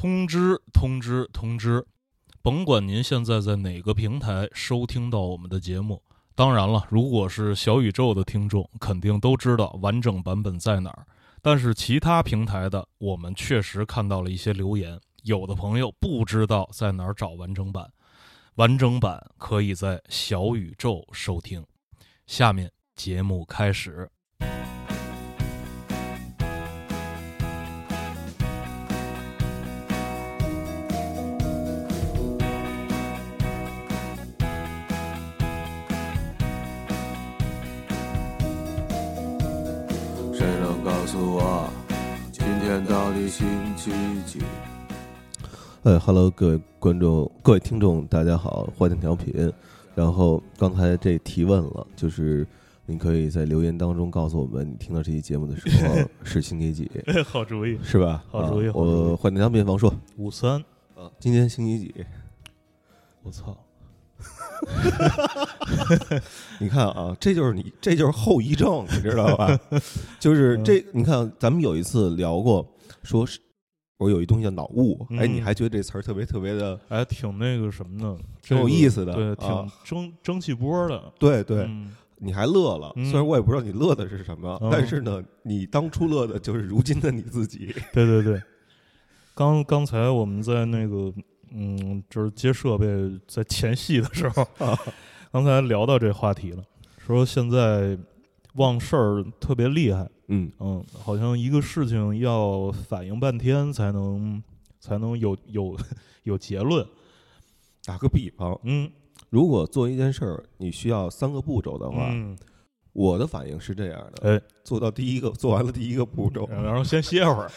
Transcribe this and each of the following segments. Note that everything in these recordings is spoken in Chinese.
通知通知通知！甭管您现在在哪个平台收听到我们的节目，当然了，如果是小宇宙的听众，肯定都知道完整版本在哪儿。但是其他平台的，我们确实看到了一些留言，有的朋友不知道在哪儿找完整版，完整版可以在小宇宙收听。下面节目开始。星期几？哎，Hello，各位观众、各位听众，大家好，欢迎调频。然后刚才这提问了，就是你可以在留言当中告诉我们，你听到这期节目的时候 是星期几，好主意，是吧？好主意啊好主意我欢迎调频王硕五三，啊，今天星期几？我操！你看啊，这就是你，这就是后遗症，你知道吧？就是嗯这，你看咱们有一次聊过，说是我有一东西叫脑雾，哎，嗯你还觉得这词儿特别特别的，哎，挺那个什么的，挺有意思的对，啊挺蒸蒸汽波的，对对，嗯你还乐了，嗯虽然我也不知道你乐的是什么，嗯但是呢，你当初乐的就是如今的你自己。对对对。刚刚才我们在那个，嗯，就是接设备在前戏的时候，啊刚才聊到这话题了，说现在忘事儿特别厉害，嗯。嗯，好像一个事情要反应半天才能才能有有 有结论，打个比方，嗯，如果做一件事儿你需要三个步骤的话，嗯，我的反应是这样的：哎，做到第一个，做完了第一个步骤，然后先歇会儿，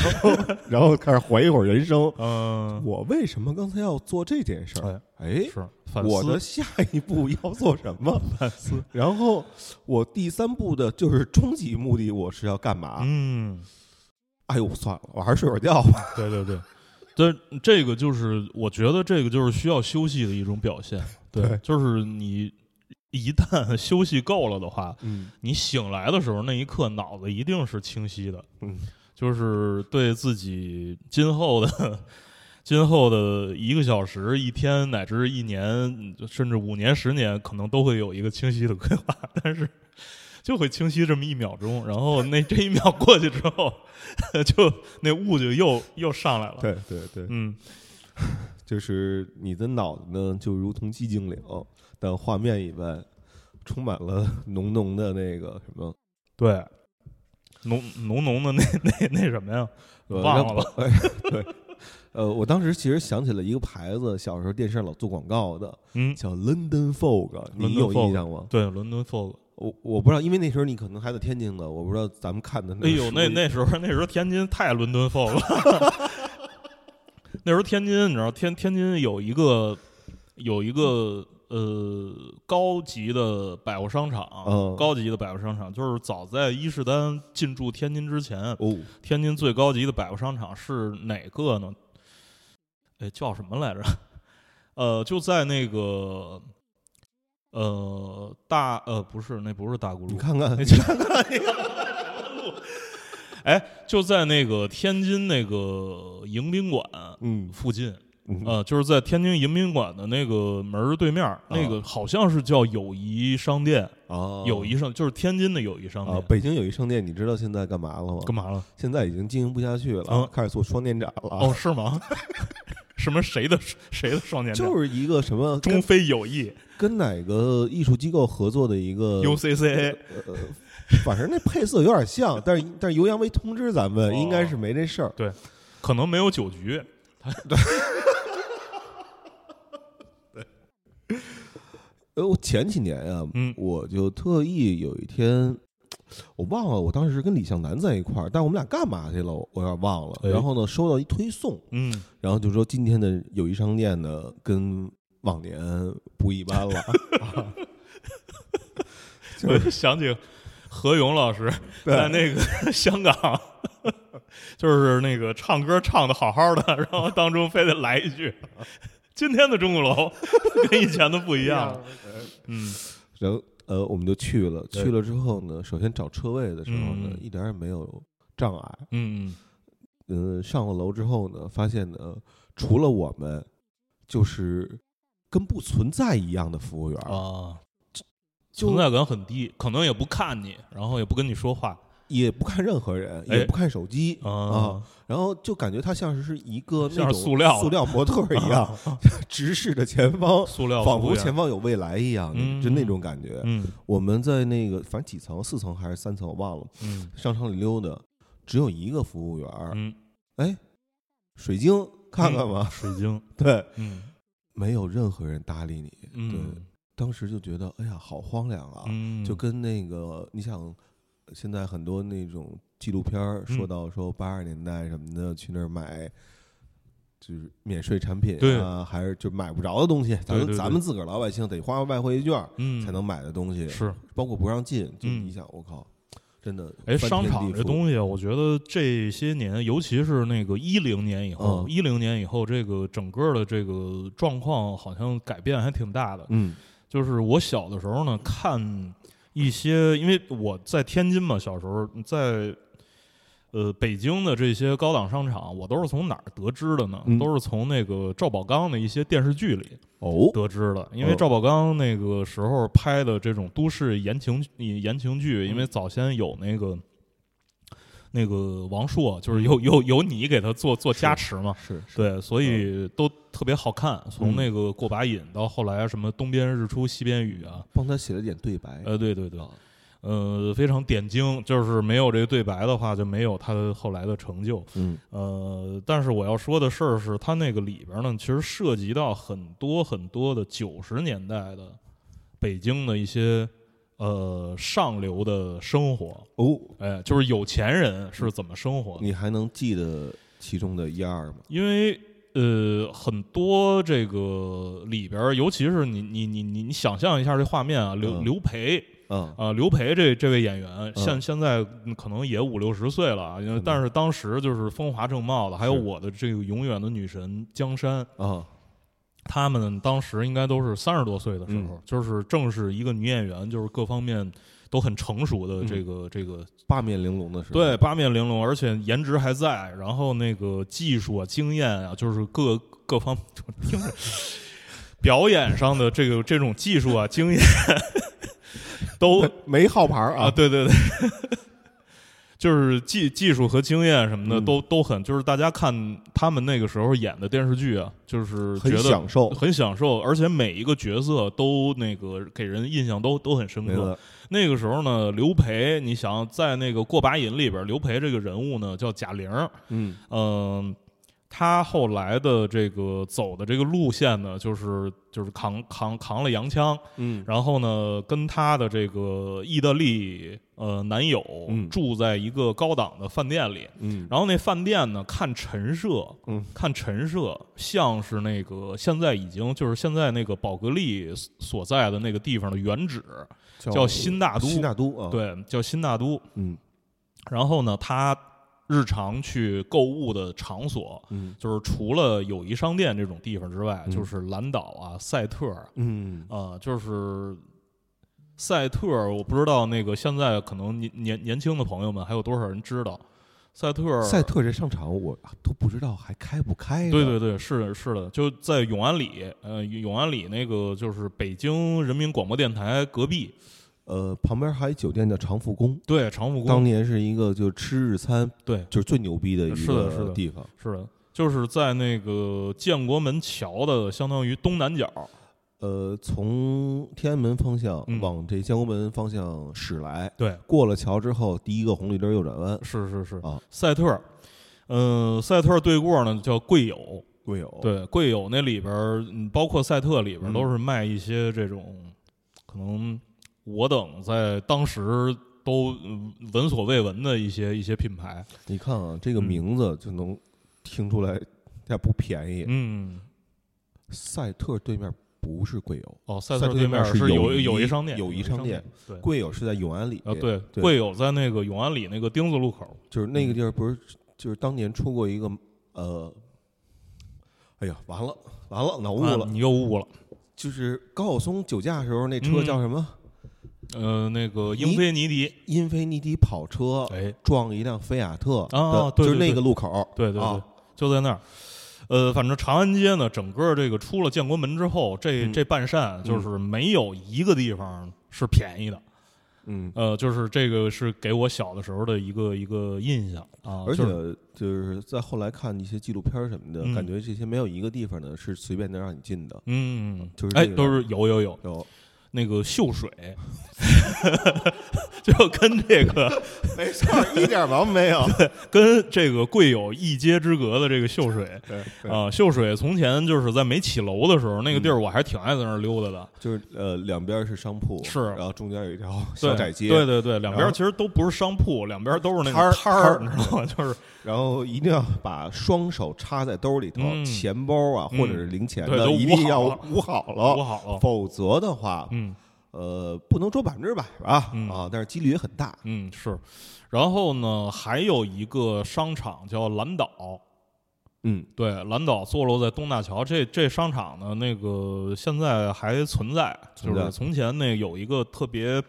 然后开始怀疑会儿人生。嗯，我为什么刚才要做这件事儿？哎，是反我的思下一步要做什么？反思，然后我第三步的就是终极目的，我是要干嘛？嗯。哎呦，算了，我还是睡会儿觉吧。对 对对，这这个就是我觉得这个就是需要休息的一种表现。对，对就是你一旦休息够了的话，嗯你醒来的时候那一刻脑子一定是清晰的，嗯，就是对自己今后的。今后的一个小时、一天乃至一年，甚至五年、十年，可能都会有一个清晰的规划，但是就会清晰这么一秒钟，然后那这一秒过去之后，就那雾就又又上来了。对对对，嗯，就是你的脑子呢，就如同寂静岭，但画面以外充满了浓浓的那个什么，对，浓浓浓的那那那什么呀？呃忘了吧？哎，对，呃，我当时其实想起了一个牌子，小时候电视上老做广告的，嗯，叫 London Fog，你有印象吗？对 London 有 Fog。我我不知道，因为那时候你可能还在天津呢，我不知道咱们看的那个哎呦，那那时候那时候天津太伦敦 fog 了。那时候天津，你知道天天津有一个有一个呃高级的百货商场，嗯高级的百货商场，就是早在伊势丹进驻天津之前，哦，天津最高级的百货商场是哪个呢？哎，叫什么来着？呃，就在那个呃大呃不是，那不是大沽路，你看看，你看看那个路，哎，就在那个天津那个迎宾馆嗯附近，嗯呃，就是在天津迎宾馆的那个门儿对面儿，那个好像是叫友谊商店，啊，友谊商就是天津的友谊商啊，店。北京友谊商店，你知道现在干嘛了吗？干嘛了？现在已经经营不下去了，嗯开始做双年展了。哦，是吗？什么谁的谁的双年展？就是一个什么中非友谊跟哪个艺术机构合作的一个 UCCA 呃，反正那配色有点像，但是但是油阳没通知咱们，哦应该是没这事儿。对可能没有酒局，呃，我前几年啊，嗯我就特意有一天，我忘了，我当时是跟李向南在一块儿，但我们俩干嘛去了？我有点忘了。哎然后呢，收到一推送，嗯，然后就说今天的友谊商店呢，跟往年不一般了。啊就我想起何勇老师在那个 香港，就是那个唱歌唱的好好的，然后当中非得来一句：“ 今天的钟鼓楼 跟以前的不一样了。”嗯，然后呃，我们就去了。去了之后呢，首先找车位的时候呢，嗯一点也没有障碍。嗯嗯，上了楼之后呢，发现呢，除了我们，就是跟不存在一样的服务员，啊，存在感很低，可能也不看你，然后也不跟你说话也不看任何人，哎。也不看手机啊，啊，然后就感觉他像是一个那种塑料。塑料模特一样，直视着前方，塑料仿佛前方有未来一样，嗯。就那种感觉。嗯。我们在那个反正几层，四层还是三层，我忘了。嗯。商场里溜达，只有一个服务员儿，嗯，哎，水晶看看吧，水晶，对，嗯。没有任何人搭理你。对，嗯当时就觉得，哎呀，好荒凉啊！嗯，就跟那个，你想，现在很多那种纪录片儿说嗯到说八十年代什么的，去那儿买。就是免税产品对啊，还是就买不着的东西，咱们咱们自个儿老百姓得花外汇券才能买的东西，是。包括不让进。就嗯你想，我靠，真的哎，商场这东西，我觉得这些年，尤其是那个一零年以后，嗯一零年以后，这个整个的这个状况好像改变还挺大的。嗯就是我小的时候呢，看一些，因为我在天津嘛，小时候在呃北京的这些高档商场，我都是从哪儿得知的呢？嗯都是从那个赵宝刚的一些电视剧里哦，得知的。因为哦赵宝刚那个时候拍的这种都市言情言情剧，因为早先有那个。那个王朔就是有有有你给他做做加持嘛，是是，对，所以都特别好看。从嗯那个过把瘾到后来什么东边日出西边雨啊，帮他写了点对白，呃，对对对啊，呃，非常点睛。就是没有这个对白的话，就没有他后来的成就。嗯呃，但是我要说的事儿是，他那个里边呢，其实涉及到很多很多的九十年代的北京的一些呃上流的生活。哦，哎，就是有钱人是怎么生活？的。你还能记得其中的一二吗？因为呃，很多这个里边，尤其是你你你你你想象一下这画面啊，刘、嗯。刘培。嗯。啊、刘培这这位演员，现现在可能也五六十岁了啊，因为嗯。但是当时就是风华正茂的，还有我的这个永远的女神江山，啊，他们当时应该都是三十多岁的时候，嗯。就是正是一个女演员，就是各方面都很成熟的这个、这个八面玲珑的时候，对，八面玲珑，而且颜值还在，然后那个技术啊、经验啊，就是各各方 听着表演上的这个这种技术啊、经验 都没号牌儿啊，对对对，就是技技术和经验什么的、嗯都都很，就是大家看他们那个时候演的电视剧啊，就是觉很得享受，很享受，而且每一个角色都那个给人印象都都很深刻。那个时候呢，刘培，你想在那个过把瘾里边，刘培这个人物呢叫贾玲，嗯嗯、他后来的这个走的这个路线呢，就是就是扛扛扛了洋枪，嗯。然后呢，跟他的这个意大利呃男友嗯。住在一个高档的饭店里，嗯。然后那饭店呢，看陈设，嗯，看陈设像是那个现在已经就是现在那个宝格丽所在的那个地方的原址，叫新大都新大都啊，，对，叫新大都。嗯。然后呢，他日常去购物的场所，嗯就是除了友谊商店这种地方之外，嗯就是蓝岛啊、赛特啊，嗯呃就是赛特，我不知道那个现在可能年年年轻的朋友们还有多少人知道赛特？赛特这商场我都不知道还开不开，对对对，是的，是的，就在永安里，呃，永安里那个就是北京人民广播电台隔壁，呃，旁边还有一酒店叫长福宫，对，长福当，年是一个就吃日餐对，就是最牛逼的一个地方，是的，就是在那个建国门桥的相当于东南角，呃，从天安门方向嗯往这建国门方向驶来，对，过了桥之后，第一个红绿灯右转弯，是是是，啊赛特，嗯、赛特对过呢叫贵友，贵友，对，贵友那里边，嗯包括赛特里边都是卖一些这种，可能我等在当时都嗯闻所未闻的一些一些品牌，你看啊，这个嗯。名字就能听出来，它不便宜。嗯，赛特对面不是贵友，哦，赛赛特特对面是有友谊友谊商店，友谊商商店，对，贵友是在永安里啊对，对贵友在那个永安里那个丁字路口，就是那个地儿，不是就是当年出过一个呃，哎呀，完了完了，脑雾了，啊你又雾了，就是高晓松酒驾时候那车嗯。叫什么？呃，那个英菲尼迪，英菲尼迪跑车哎，撞一辆菲亚特，啊对就是那个路口，对对对啊，就在那儿。呃，反正长安街呢，整个这个出了建国门之后，这嗯。这半扇就是没有一个地方是便宜的。嗯，呃，就是这个是给我小的时候的一个一个印象啊，而且就是在后来看一些纪录片什么的，嗯。感觉这些没有一个地方呢是随便能让你进的，嗯，哎，就是这个都是有有有。有那个秀水，就跟这个 没错，一点毛病没有。跟这个贵有一街之隔的这个秀水。对啊，秀水从前就是在没起楼的时候，那个地嗯儿我还挺爱在那儿溜达的。就是呃，两边是商铺，是。然后中间有一条小窄街，对对对，两边其实都不是商铺，两边都是那个摊儿，摊你知道吗？就是然后一定要把双手插在兜里头，嗯。钱包啊嗯或者是零钱的对都一定要捂好了。捂好了，好了。否则的话，嗯呃，不能说百分之百吧，嗯啊，但是几率也很大。嗯是，然后呢，还有一个商场叫蓝岛。嗯对，蓝岛坐落在东大桥，这这商场呢，那个现在还存在，就是从前那有一个特别，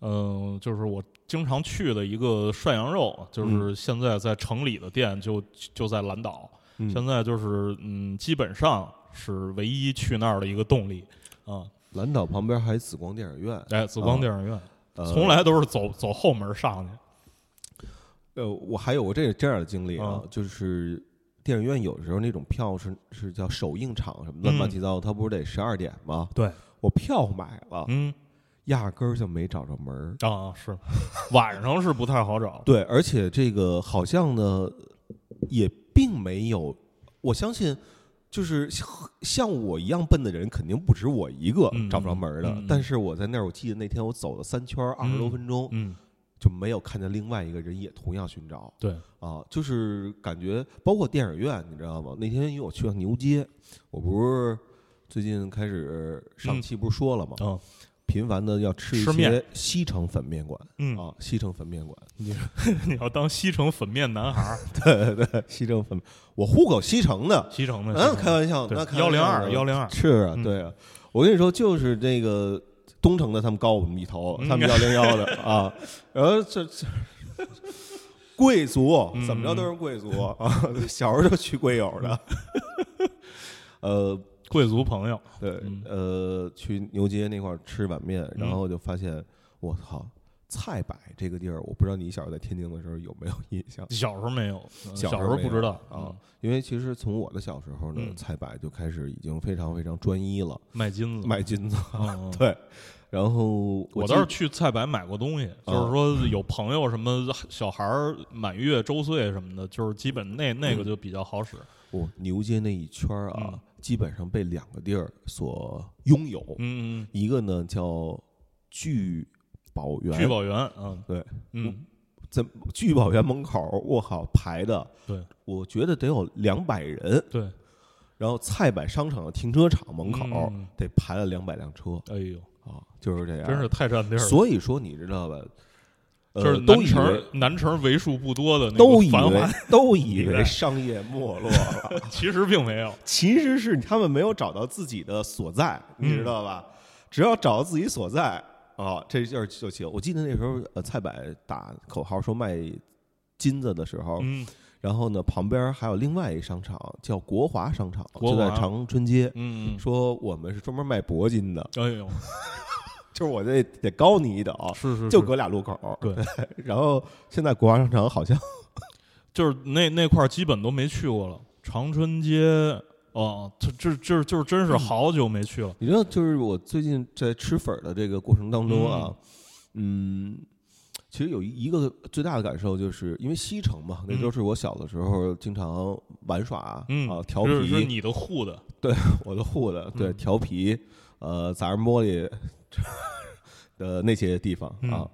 嗯、就是我经常去的一个涮羊肉，就是现在在城里的店就就在蓝岛，嗯现在就是嗯，基本上是唯一去那儿的一个动力啊。蓝岛旁边还有紫光电影院，哎，紫光电影院、呃从来都是走走后门上去，呃，我还有过这这样的经历啊，嗯就是电影院有时候那种票是是叫首映场什么乱嗯七八糟，它不是得十二点吗？对，我票买了，嗯压根儿就没找着门儿。啊是，晚上是不太好找，对，而且这个好像呢，也并没有，我相信。就是像像我一样笨的人，肯定不止我一个嗯找不着门的。嗯嗯但是我在那儿，我记得那天我走了三圈二十多嗯分钟，嗯，就没有看见另外一个人也同样寻找。对，啊，就是感觉包括电影院，你知道吗？那天因为我去了牛街，我不是最近开始上嗯期不是说了吗？嗯频繁的要吃一些西城粉面馆嗯。啊，西城粉面馆，你 你要当西城粉面男孩儿，对对对，西城粉，我户口西城的，西城的，嗯，开玩笑，那开幺零二幺零二，是啊，嗯。对啊，我跟你说，就是这个东城的，他们高我们一头，嗯。他们幺零幺的 啊，然后这这贵族嗯。怎么着都是贵族啊，小时候就去贵友的，呃，贵族朋友，对嗯，呃，去牛街那块儿吃碗面，然后就发现，我操。菜百这个地儿，我不知道你小时候在天津的时候有没有印象？小时候没有，嗯小小时候不知道啊，，因为其实从我的小时候呢，嗯。菜百就开始已经非常非常专一了，嗯卖金子，卖金子。对，然后我倒是去菜百买过东西，就是说有朋友什么小孩儿满月周岁什么的，就是基本那那个就比较好使。哦牛街那一圈儿啊，嗯基本上被两个地儿所拥有，嗯，一个呢叫聚宝园，聚宝园，嗯，对，嗯，在聚宝园门口，我靠排的，对，我觉得得有两百人，对，然后菜百商场的停车场门口嗯。得排了两百辆车。哎呦，啊，就是这样，真是太占地儿了。所以说你知道吧？呃就是都以南城为南城为数不多的那都以为都以为商业没落了，其实并没有。其实是他们没有找到自己的所在，你知道吧？只要找到自己所在啊，这就是就行。我记得那时候呃，蔡柏打口号说卖金子的时候，嗯然后呢旁边还有另外一商场叫国华商场，就在长春街。嗯，说我们是专门卖铂金的，哎呦，就是我这得高你一等，是是，就隔俩路口。对，然后现在国华商场好像 就是那那块儿基本都没去过了。长春街，哦，这这这就是真是好久没去了。你知道，就是我最近在吃粉儿的这个过程当中啊，嗯，其实有一一个最大的感受，就是因为西城嘛，那嗯都是我小的时候经常玩耍嗯啊，调皮，是是你的护的，我的护的，对，嗯调皮，呃，砸人玻璃的 那些地方嗯啊。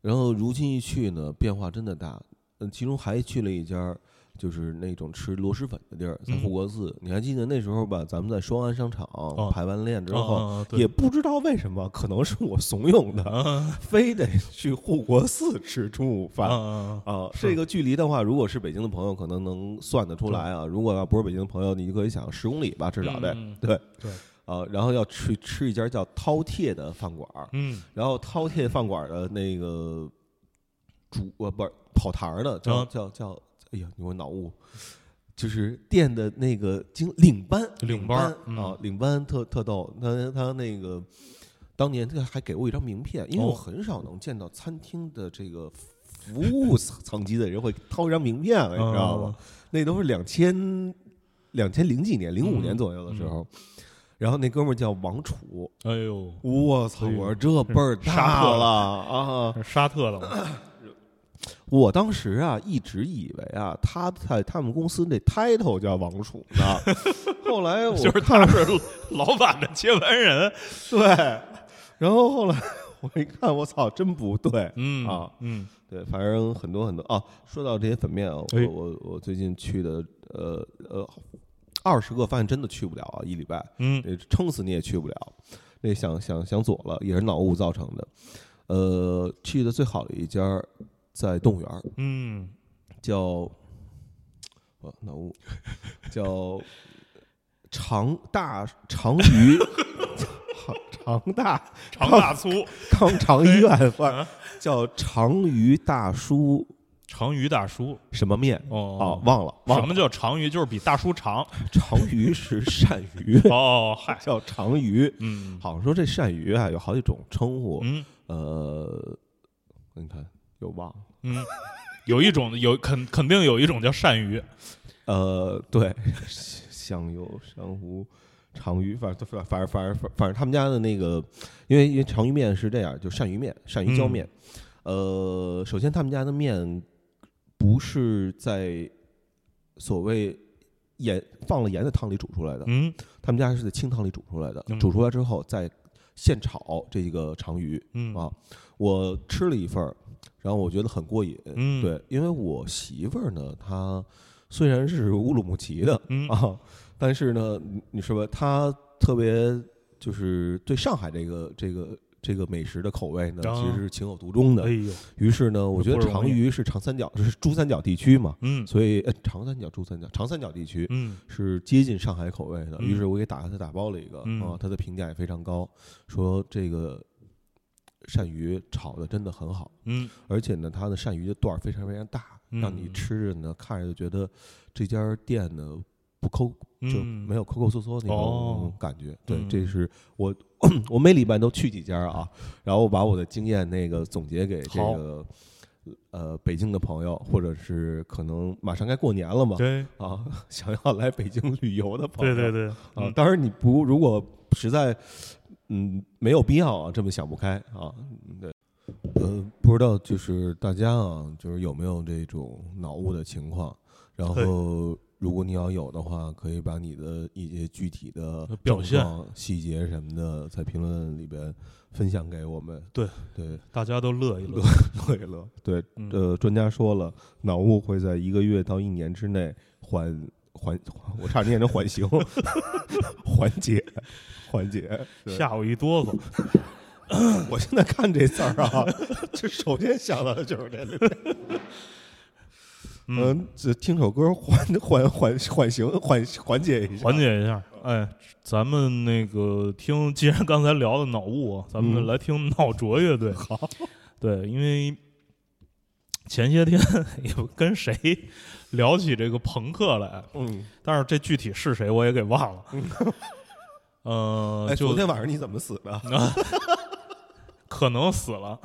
然后如今一去呢，变化真的大。嗯，其中还去了一家。就是那种吃螺蛳粉的地儿，在嗯护国寺。你还记得那时候吧？咱们在双安商场排完练之后，也不知道为什么，可能是我怂恿的，嗯非得去护国寺吃中午饭。啊，这个距离的话，如果是北京的朋友，可能能算得出来啊。如果要不是北京的朋友，你就可以想十公里吧，至少得嗯对对啊，然后要去吃一家叫饕餮的饭馆儿，嗯然后饕餮饭馆的那个主呃不是跑堂儿的叫啊叫叫，哎呀，你我脑雾，就是店的那个经领班领班啊，领班特特逗，他他那个当年他还给我一张名片，因为我哦很少能见到餐厅的这个服务层级的人会掏一张名片了，你知道吗？那都是两千两千零几年零五年嗯左右的时候。然后那哥们儿叫王楚，哎呦，我操！我说这辈儿沙大特了啊！沙特的？我当时啊，一直以为啊，他在他们公司那 title 叫王楚呢。后来我就是他是老板的接班人。对，然后后来我一看，我操，真不对。嗯啊，嗯对，反正很多很多啊。说到这些粉面我我我最近去的呃呃二十个，发现真的去不了啊，一礼拜。嗯撑死你也去不了，那想想想左了，也是脑雾造成的。呃，去的最好的一家在动物园儿，嗯，叫呃脑雾，叫长大长鱼 长长大长大粗，康长医院，叫长鱼大叔长鱼大叔。什么面？哦啊，忘了，忘了什么叫长鱼？就是比大叔长。长鱼是鳝鱼，哦，嗨，叫长鱼。嗯好像说这鳝鱼啊有好几种称呼，嗯呃，你看又忘了，嗯，有一种有肯肯定有一种叫鳝鱼。呃，对，香油、珊瑚、长鱼，反正反反正反正反正他们家的那个，因为因为长鱼面是这样，就鳝鱼面、鳝鱼浇面。呃，首先他们家的面不是在所谓盐放了盐的汤里煮出来的，嗯。他们家是在清汤里煮出来的，嗯。煮出来之后再现炒这个长鱼。嗯。啊，我吃了一份儿，然后我觉得很过瘾。嗯。对，因为我媳妇儿呢，她虽然是乌鲁木齐的、嗯。啊，但是呢，你你说吧，她特别就是对上海这个这个这个美食的口味呢，啊。其实是情有独钟的。哎。呦，于是呢，我觉得长鱼是长三角，就是珠三角地区嘛，嗯。所以呃，长三角、珠三角、长三角地区。嗯。是接近上海口味的，嗯。于是我给打他打包了一个嗯。啊，他的评价也非常高，说这个鳝鱼炒的真的很好，嗯。而且呢，它的鳝鱼的段儿非常非常大，让你嗯吃着呢看着就觉得这家店呢不抠，就嗯。没有抠抠缩缩那哦。种感觉。对，嗯。这是我 我每礼拜都去几家啊，然后我把我的经验那个总结给这个呃北京的朋友，或者是可能马上该过年了嘛，对。啊，想要来北京旅游的朋友，对对对啊嗯，当然你不如果实在嗯没有必要啊这么想不开啊，嗯对，呃，不知道就是大家啊，就是有没有这种脑雾的情况，然后如果你要有的话，可以把你的一些具体的表现细节什么的在评论里边分享给我们，对对，大家都乐一乐。乐一乐，对，嗯呃，专家说了，脑雾会在一个月到一年之内缓缓，我差点念成缓刑，缓解，缓解。吓我一哆嗦。我现在看这字儿啊，这首先想到的就是这个。嗯，嗯，这听首歌缓缓缓缓刑缓缓解一下，缓解一下。哎，咱们那个听，既然刚才聊的脑雾啊，咱们嗯来听脑浊乐队。好，对，因为前些天 也跟谁聊起这个朋克来，嗯，但是这具体是谁我也给忘了。呃，哎，就昨天晚上你怎么死的？可能死了，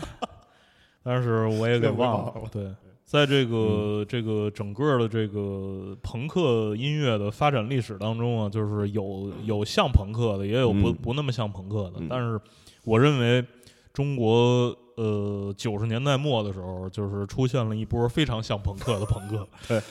但是我也给忘了。对，在这个、嗯这个整个的这个朋克音乐的发展历史当中啊，就是有有像朋克的，也有不、嗯不那么像朋克的。嗯但是我认为中国呃九十年代末的时候，就是出现了一波非常像朋克的朋克。对。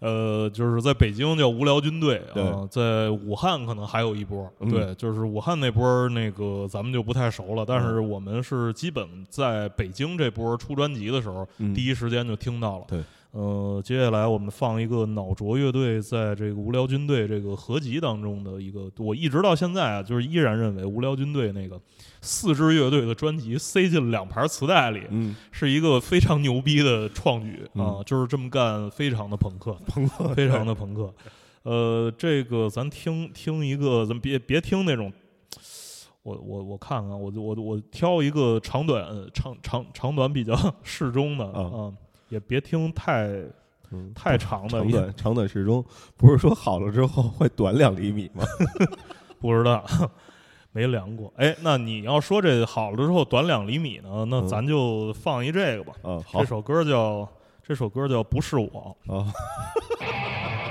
呃，就是在北京叫无聊军队对啊，在武汉可能还有一波，嗯对，就是武汉那波儿那个咱们就不太熟了，但是我们是基本在北京这波出专辑的时候，嗯第一时间就听到了。对，呃，接下来我们放一个脑浊乐队在这个无聊军队这个合集当中的一个，我一直到现在啊，就是依然认为无聊军队那个四支乐队的专辑塞进两盘磁带里，嗯，是一个非常牛逼的创举啊！嗯就是这么干，非常的朋克，朋克非常的朋克。呃，这个咱听听一个，咱别别听那种我我我看看，我我我挑一个长短长长长短比较 适中的啊啊，也别听太嗯，太长的，长短长短适中，不是说好了之后会短两厘米吗？不知道，没量过。哎，那你要说这好了之后短两厘米呢，那嗯咱就放一这个吧。啊，好这首歌叫这首歌叫不是我。啊，人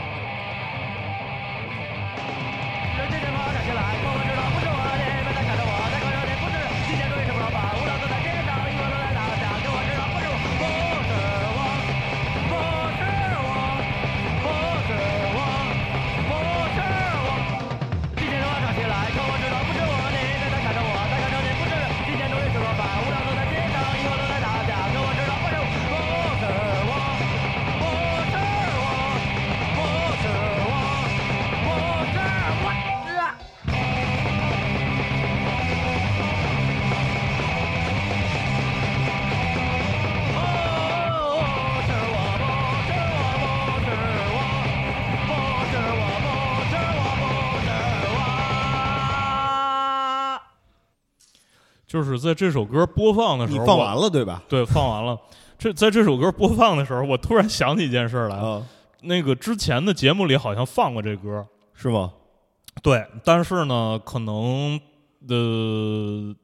就是在这首歌播放的时候，你放完了对吧？对，放完了。这在这首歌播放的时候，我突然想起一件事儿来。啊，那个之前的节目里好像放过这歌，是吗？对，但是呢，可能的，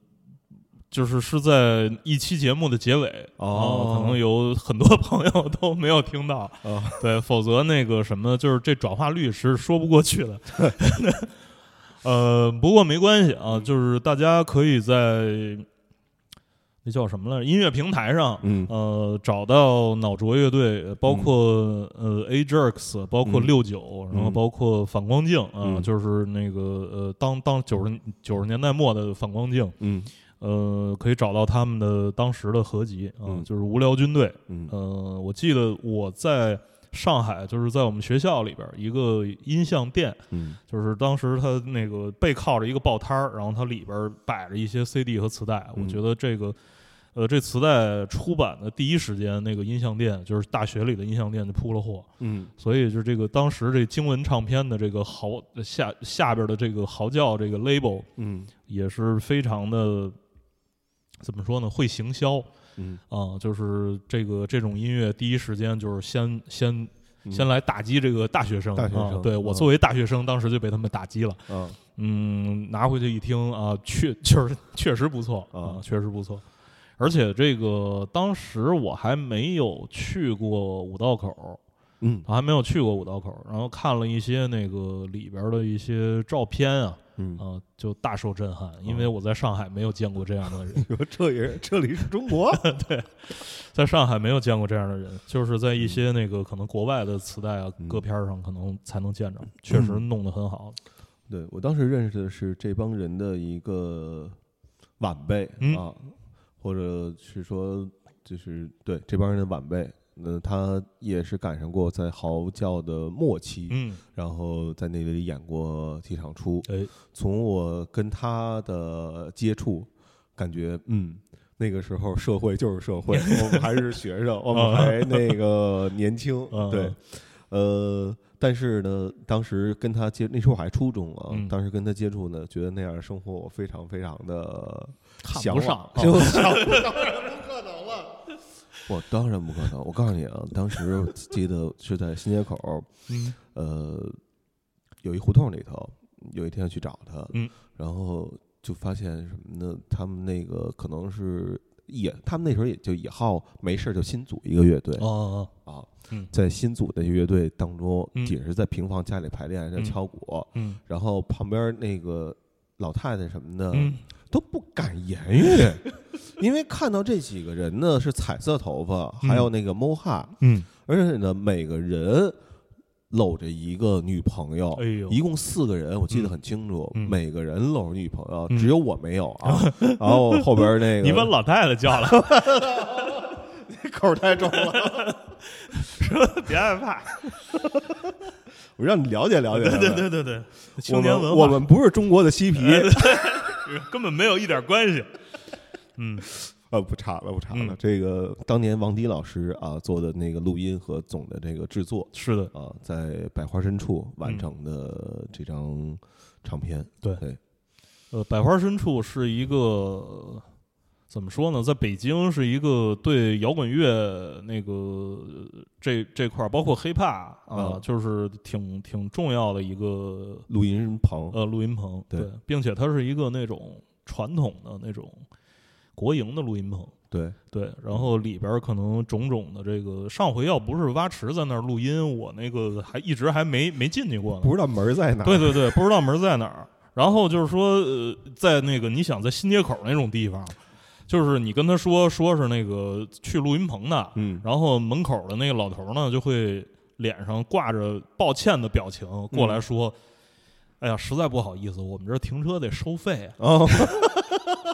就是是在一期节目的结尾哦啊可能有很多朋友都没有听到，啊，对，否则那个什么，就是这转化率是说不过去的。呃，不过没关系啊，就是大家可以在那叫什么来着？音乐平台上，嗯呃，找到脑浊乐队，包括、呃 A Jerks，包括嗯六九、然后嗯包括反光镜啊、嗯就是那个呃，当当九十九十年代末的反光镜，嗯呃，可以找到他们的当时的合集啊、嗯就是无聊军队。嗯呃，我记得我在上海，就是在我们学校里边一个音像店，嗯就是当时它那个背靠着一个报摊儿，然后它里边摆着一些 CD 和磁带。嗯我觉得这个，呃，这磁带出版的第一时间，那个音像店就是大学里的音像店就铺了货，嗯所以就这个当时这经文唱片的这个嚎下下边的这个嚎叫这个 label 嗯也是非常的怎么说呢？会行销嗯啊、就是这个这种音乐第一时间就是先先嗯先来打击这个大学生大学生啊！对我嗯作为大学生，当时就被他们打击了。啊嗯，拿回去一听啊，确就是确实不错啊确实不错。而且这个当时我还没有去过五道口，嗯我还没有去过五道口，然后看了一些那个里边的一些照片啊，嗯，啊，就大受震撼，因为我在上海没有见过这样的人，你说这也这里是中国？对在上海没有见过这样的人，就是在一些那个可能国外的磁带啊、嗯歌片上可能才能见着，确实弄得很好。对我当时认识的是这帮人的一个晚辈、嗯啊，或者是说就是对这帮人的晚辈。那他也是赶上过在嚎叫的末期，嗯，然后在那里演过几场出。哎，从我跟他的接触，感觉嗯，那个时候社会就是社会，我们还是学生，我们还那个年轻，嗯对，呃，但是呢，当时跟他接，那时候我还初中啊，嗯当时跟他接触呢，觉得那样的生活我非常非常的看向往 不上啊就想当然不可能了。我当然不可能，我告诉你啊，当时记得是在新街口，嗯呃，有一胡同里头，有一天去找他，嗯，然后就发现什么呢？他们那个可能是也，他们那时候也就以好没事儿就新组一个乐队哦啊，嗯在新组的乐队当中，嗯也是在平房家里排练，在嗯敲鼓，嗯然后旁边那个老太太什么的，嗯都不敢言语，因为看到这几个人呢是彩色头发，还有那个 mo 哈，嗯，而且呢每个人搂着一个女朋友，哎呦。一共四个人，我记得很清楚，嗯。每个人搂着女朋友，嗯。只有我没有啊。然后后边那个你把老太太叫来，口太重了，别害怕。我让你了解了解。对对对对对，青年文化。们我们不是中国的嬉皮，根本没有一点关系。嗯呃，不查了，不查了。嗯这个当年王迪老师啊做的那个录音和总的这个制作是的，啊，在百花深处完嗯成的这张唱片，对对，呃，百花深处是一个怎么说呢？在北京是一个对摇滚乐那个呃这这块儿，包括 hiphop 啊，嗯就是挺挺重要的一个录音棚，呃录音棚，对对，并且它是一个那种传统的那种国营的录音棚。对，对，然后里边儿可能种种的这个，上回要不是挖池在那儿录音，我那个还一直还没没进去过呢。不知道门儿在哪儿。对对对，不知道门儿在哪儿。然后就是说，呃，在那个你想在新街口那种地方，就是你跟他说说是那个去录音棚的，嗯，然后门口的那个老头呢就会脸上挂着抱歉的表情过来说：“哎呀，实在不好意思，我们这儿停车得收费啊。哦，”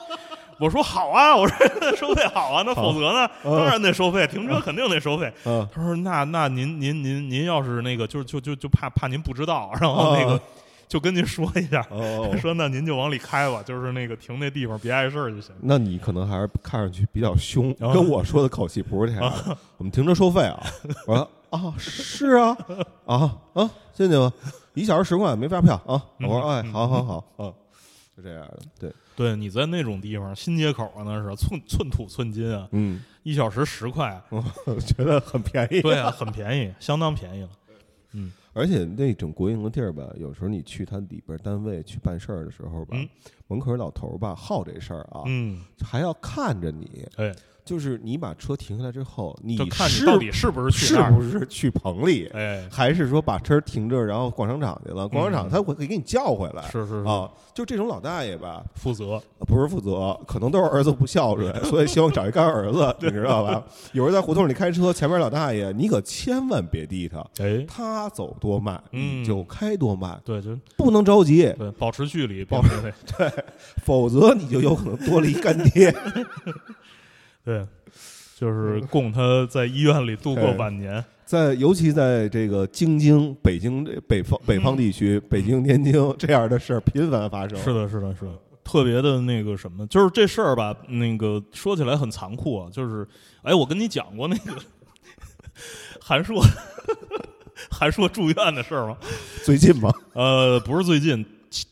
我说：“好啊，我说收费好啊，那否则呢？嗯 当然得收费，停车肯定得收费。”嗯，他说：“那那您您您您要是那个就就就就怕怕您不知道，然后那个哦就跟您说一下，哦，说那您就往里开吧，就是那个停那地方别碍事儿就行。那你可能还是看上去比较凶，啊跟我说的口气不是这样的。我们停车收费啊，我说啊，是啊，啊啊，进去吧，一小时十块，没发票啊。我说哎，嗯好好好，啊，就这样的，对，对，你在那种地方，新街口啊，那是寸寸土寸金啊，嗯，一小时十块，我觉得很便宜。对啊，很便宜，相当便宜了。而且那种国营的地儿吧，有时候你去他里边单位去办事儿的时候吧，嗯。门口老头儿吧好这事儿啊，嗯，还要看着你，哎，就是你把车停下来之后，你看你到底是不是去是。不是去棚里，哎，还是说把车停这儿，然后逛商场去了？逛商场嗯他会给你叫回来。是是是，啊，就这种老大爷吧，负责。不是负责，可能都是儿子不孝顺，所以希望找一干儿子，你知道吧？有人在胡同里开车，前面老大爷，你可千万别滴他，哎，他走多慢，嗯你就开多慢，对，就不能着急，对，保持距离，保持 对否则你就有可能多了一干爹。对，就是供他在医院里度过哎晚年。在尤其在这个京津、北京这北方北方地区，北京、天津 这样的事儿频繁发生。是的，是的，是的，特别的那个什么，就是这事儿吧，那个说起来很残酷啊，就是，哎，我跟你讲过那个 韩硕，韩硕住院的事儿吗？最近吗？呃，不是最近，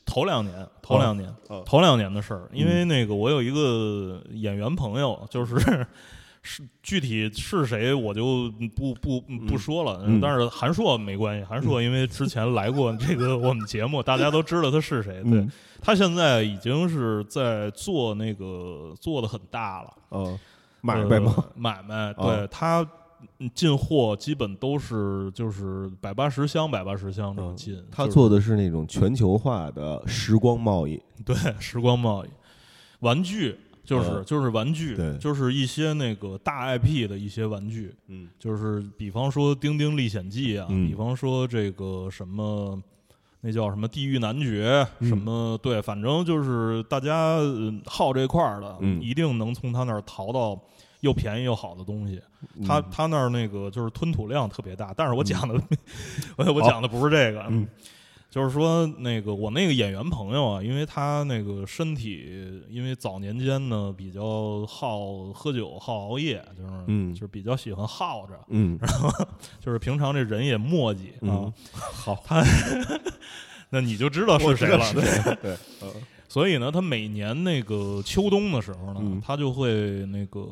头两年，头两年，哦头两年的事儿。因为那个我有一个演员朋友，就是 是具体是谁我就不不不说了。嗯但是韩硕没关系，韩硕因为之前来过这个我们节目，大家都知道他是谁。对嗯他现在已经是在做那个做的很大了，哦，买卖吗？呃买卖，哦对他。进货基本都是就是百八十箱百八十箱这么嗯进，他做的是那种全球化的时光贸易。对，时光贸易，玩具就是、嗯就是玩具，对就是一些那个大 IP 的一些玩具，嗯就是比方说《丁丁历险记》啊，嗯比方说这个什么。那叫什么地狱男爵，嗯什么对，反正就是大家呃好这块儿的，嗯一定能从他那儿淘到又便宜又好的东西。他嗯。他那儿那个就是吞吐量特别大，但是我讲的、我我讲的不是这个，嗯。就是说那个我那个演员朋友啊，因为他那个身体，因为早年间呢比较好喝酒、好熬夜，就是、嗯。就是比较喜欢耗着，嗯。就是平常这人也磨叽啊。嗯。他，那你就知道是谁了。对对，所以呢，他每年那个秋冬的时候呢，嗯。他就会那个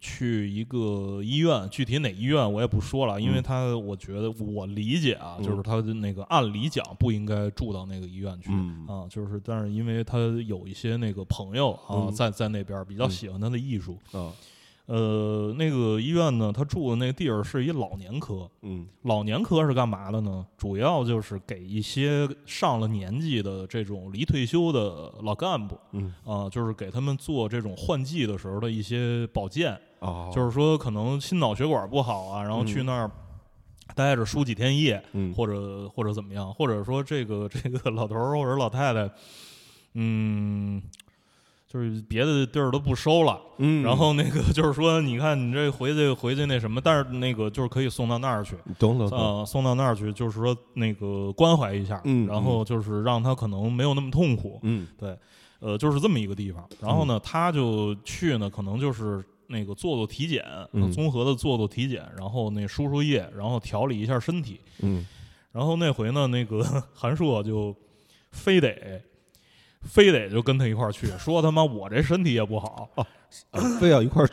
去一个医院，具体哪医院我也不说了，因为嗯。他我觉得我理解啊，嗯。就是他的那个按理讲不应该住到那个医院去。嗯。啊，就是，但是因为他有一些那个朋友啊，嗯。在在那边比较嗯。喜欢他的艺术，啊呃，那个医院呢，他住的那个地儿是一老年科，嗯老年科是干嘛的呢？主要就是给一些上了年纪的这种离退休的老干部嗯啊，就是给他们做这种换季的时候的一些保健，哦，就是说可能心脑血管不好啊，然后去嗯那儿待着输几天液，嗯或者或者怎么样，或者说这个这个老头儿或者老太太，嗯。就是别的地儿都不收了，嗯，然后那个就是说，你看你这回去回去那什么，但是那个就是可以送到那儿去，懂懂送到那儿去，就是说那个关怀一下，嗯然后就是让他可能没有那么痛苦，嗯呃，就是这么一个地方。然后呢，他就去呢，可能就是那个做做体检，嗯综合的做做体检，然后那输输液，然后调理一下身体。嗯然后那回呢，那个 韩硕就非得非得就跟他一块儿去，说他妈我这身体也不好，非要一块儿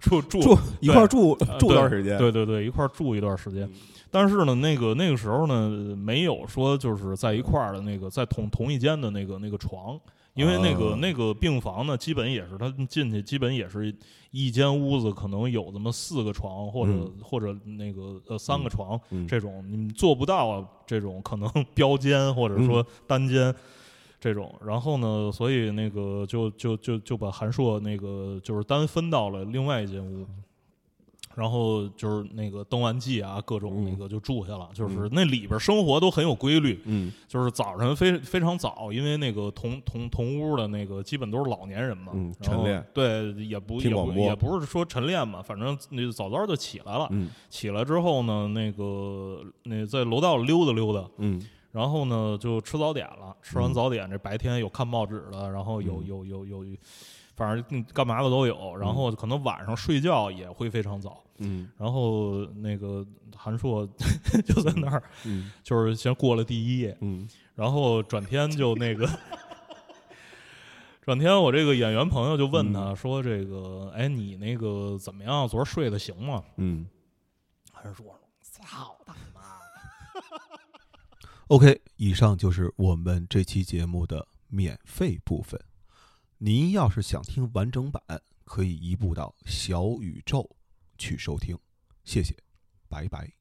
住住住一块儿住呃 住段时间。对对对，一块儿住一段时间。但是呢，那个那个时候呢，没有说就是在一块儿的那个在同同一间的那个那个床，因为那个、哦那个病房呢，基本也是他进去，基本也是一间屋子，可能有这么四个床或者、嗯或者那个呃三个床、嗯这种，你做不到这种可能 标间或者说单间。这种，然后呢，所以那个就就就就把韩硕那个就是单分到了另外一间屋，然后就是那个登完记啊，各种那个就住下了，就是那里边生活都很有规律，嗯。就是早晨非非常早，因为那个同同同屋的那个基本都是老年人嘛，嗯。晨练对，也不也不也不是说晨练嘛，反正那早早就起来了，嗯。起来之后呢，那个那在楼道溜达溜达，嗯然后呢就吃早点了，吃完早点这白天有看报纸的，然后有嗯有有有，反正嗯干嘛的都有，然后可能晚上睡觉也会非常早。嗯然后那个韩硕 就在那儿，嗯就是先过了第一夜，嗯然后转天就那个，转天我这个演员朋友就问他嗯说：“这个，哎，你那个怎么样？昨儿睡得行吗嗯。？”韩硕说：“操他妈！” OK，以上就是我们这期节目的免费部分。您要是想听完整版，可以移步到小宇宙去收听。谢谢，拜拜。